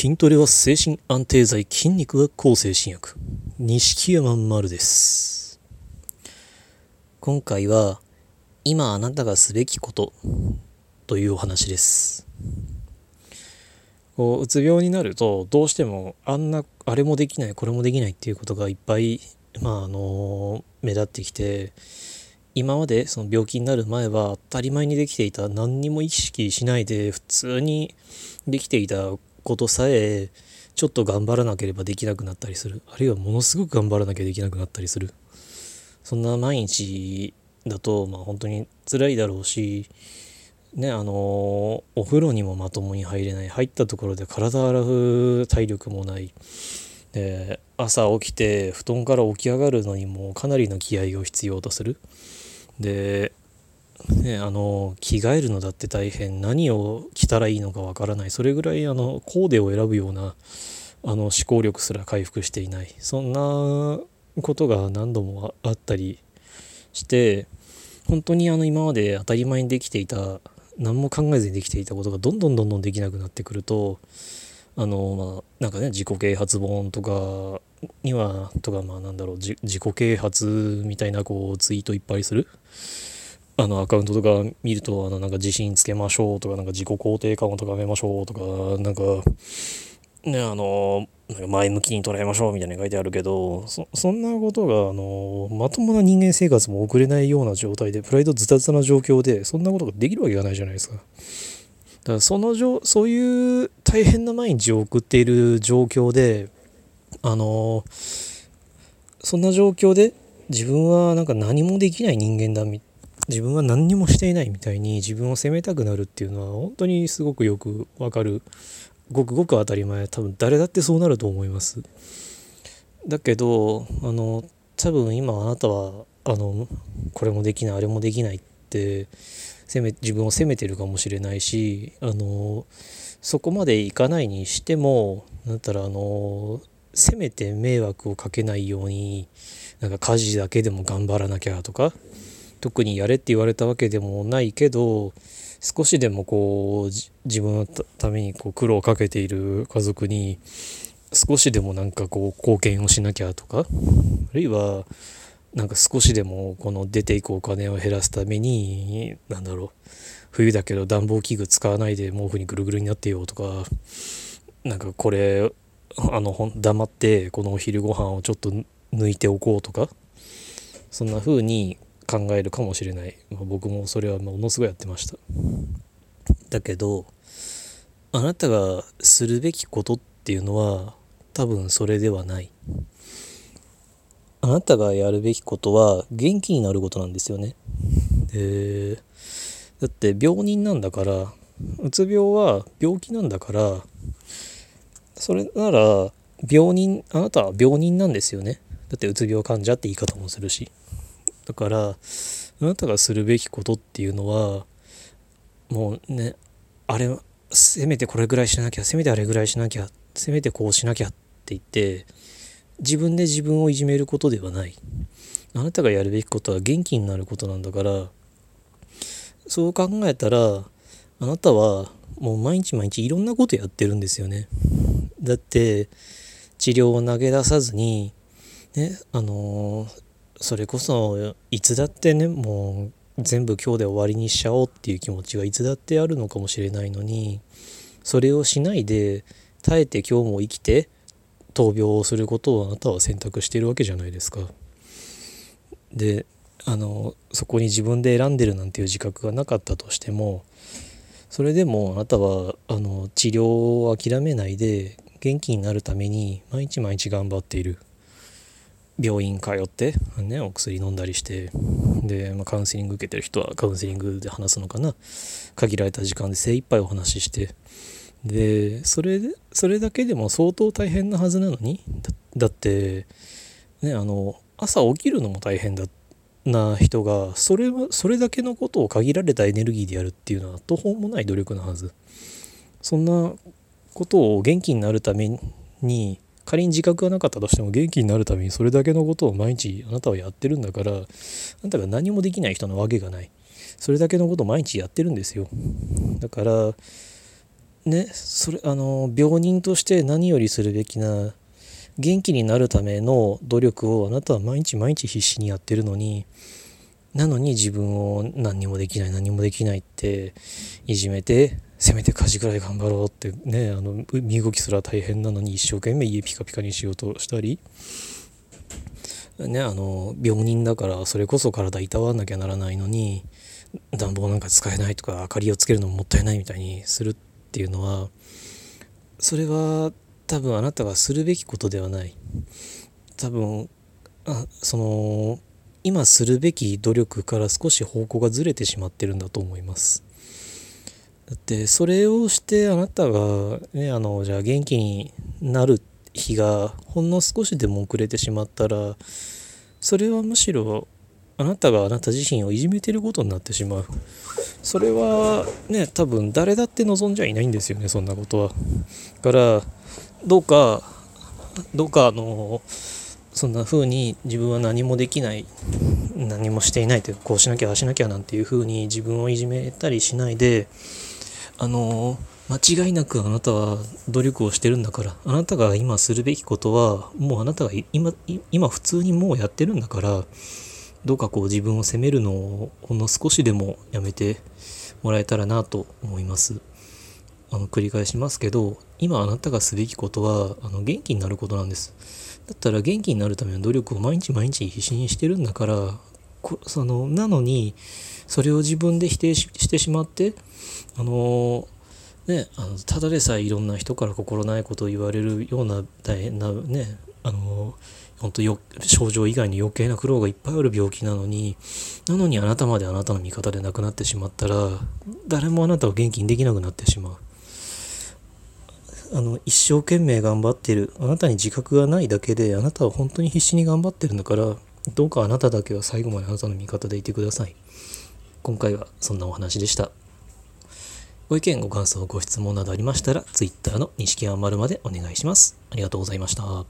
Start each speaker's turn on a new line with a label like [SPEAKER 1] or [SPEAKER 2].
[SPEAKER 1] 筋トレは精神安定剤筋肉は抗精神薬。錦山丸です。今回は今あなたがすべきことというお話です。こううつ病になるとどうしてもあんなあれもできないこれもできないっていうことがいっぱいまああの目立ってきて今までその病気になる前は当たり前にできていた何にも意識しないで普通にできていたことさえちょっと頑張らなければできなくなったりする。あるいはものすごく頑張らなきゃできなくなったりする。そんな毎日だとまあ本当に辛いだろうしねあのお風呂にもまともに入れない。入ったところで体洗う体力もない。で朝起きて布団から起き上がるのにもかなりの気合を必要とする。で、ね、あの着替えるのだって大変。何を着たらいいのかわからない。それぐらいあのコーデを選ぶようなあの思考力すら回復していない。そんなことが何度もあったりして本当にあの今まで当たり前にできていた何も考えずにできていたことがどんどんどんどんできなくなってくるとあのまあなんかね自己啓発本とかにはとかまあなんだろう自己啓発みたいなこうツイートいっぱいする。あのアカウントとか見るとあのなんか自信つけましょうとかなんか自己肯定感を高めましょうとかなんかねあのなんか前向きに捉えましょうみたいな書いてあるけどそそんなことがあのまともな人間生活も送れないような状態でプライドズタズタな状況でそんなことができるわけがないじゃないですか。だからそのそういう大変な毎日を送っている状況であのそんな状況で自分はなんか何もできない人間だみ自分は何にもしていないみたいに自分を責めたくなるっていうのは本当にすごくよくわかる。ごくごく当たり前。多分誰だってそうなると思います。だけどあの多分今あなたはあのこれもできないあれもできないって責め自分を責めてるかもしれないしあのそこまでいかないにしてもだったらあのせめて迷惑をかけないようになんか家事だけでも頑張らなきゃとか特にやれって言われたわけでもないけど少しでもこう自分のためにこう苦労をかけている家族に少しでもなんかこう貢献をしなきゃとかあるいはなんか少しでもこの出ていくお金を減らすためになんだろう冬だけど暖房器具使わないで毛布にぐるぐるになってよとかなんかこれあの黙ってこのお昼ご飯をちょっと抜いておこうとかそんな風に考えるかもしれない、まあ、僕もそれはものすごいやってました。だけどあなたがするべきことっていうのは多分それではない。あなたがやるべきことは元気になることなんですよね。でだって病人なんだからうつ病は病気なんだからそれなら病人あなたは病人なんですよね。だってうつ病患者って言い方もするし。だからあなたがするべきことっていうのはもうねあれせめてこれぐらいしなきゃせめてあれぐらいしなきゃせめてこうしなきゃって言って自分で自分をいじめることではない。あなたがやるべきことは元気になることなんだからそう考えたらあなたはもう毎日毎日いろんなことやってるんですよね。だって治療を投げ出さずにねあのーそれこそいつだってねもう全部今日で終わりにしちゃおうっていう気持ちがいつだってあるのかもしれないのにそれをしないで耐えて今日も生きて闘病をすることをあなたは選択しているわけじゃないですか。であのそこに自分で選んでるなんていう自覚がなかったとしてもそれでもあなたはあの治療を諦めないで元気になるために毎日毎日頑張っている病院通って、ね、お薬飲んだりしてで、まあ、カウンセリング受けてる人はカウンセリングで話すのかな。限られた時間で精一杯お話しして。でそれでそれだけでも相当大変なはずなのにだってねあの朝起きるのも大変だな人がそれはそれだけのことを限られたエネルギーでやるっていうのは途方もない努力なはず。そんなことを元気になるために仮に自覚がなかったとしても元気になるためにそれだけのことを毎日あなたはやってるんだからあなたが何もできない人なわけがない。それだけのことを毎日やってるんですよ。だからねそれあの病人として何よりするべきな元気になるための努力をあなたは毎日毎日必死にやってるのになのに自分を何にもできない何もできないっていじめてせめて家事ぐらい頑張ろうってねあの身動きすら大変なのに一生懸命家ピカピカにしようとしたりねあの病人だからそれこそ体いたわんなきゃならないのに暖房なんか使えないとか明かりをつけるのももったいないみたいにするっていうのはそれは多分あなたがするべきことではない。多分あその今するべき努力から少し方向がずれてしまってるんだと思います。だってそれをしてあなたがねあのじゃあ元気になる日がほんの少しでも遅れてしまったらそれはむしろあなたがあなた自身をいじめてることになってしまう。それはね多分誰だって望んじゃいないんですよねそんなことは。だからどうかどうかあのそんな風に自分は何もできない何もしていないというこうしなきゃああしなきゃなんていう風に自分をいじめたりしないであの間違いなくあなたは努力をしてるんだからあなたが今するべきことはもうあなたが今今普通にもうやってるんだからどうかこう自分を責めるのをほんの少しでもやめてもらえたらなと思います。あの繰り返しますけど今あなたがすべきことはあの元気になることなんですだったら元気になるための努力を毎日毎日必死にしてるんだからそのなのにそれを自分で否定してしまってあのねあのただでさえいろんな人から心ないことを言われるような大変なねあの本当よ症状以外に余計な苦労がいっぱいある病気なのになのにあなたまであなたの味方で亡くなってしまったら誰もあなたを元気にできなくなってしまう。あの一生懸命頑張ってる。あなたに自覚がないだけであなたは本当に必死に頑張ってるんだからどうかあなただけは最後まであなたの味方でいてください。今回はそんなお話でした。ご意見ご感想ご質問などありましたら Twitter の錦山丸までお願いします。ありがとうございました。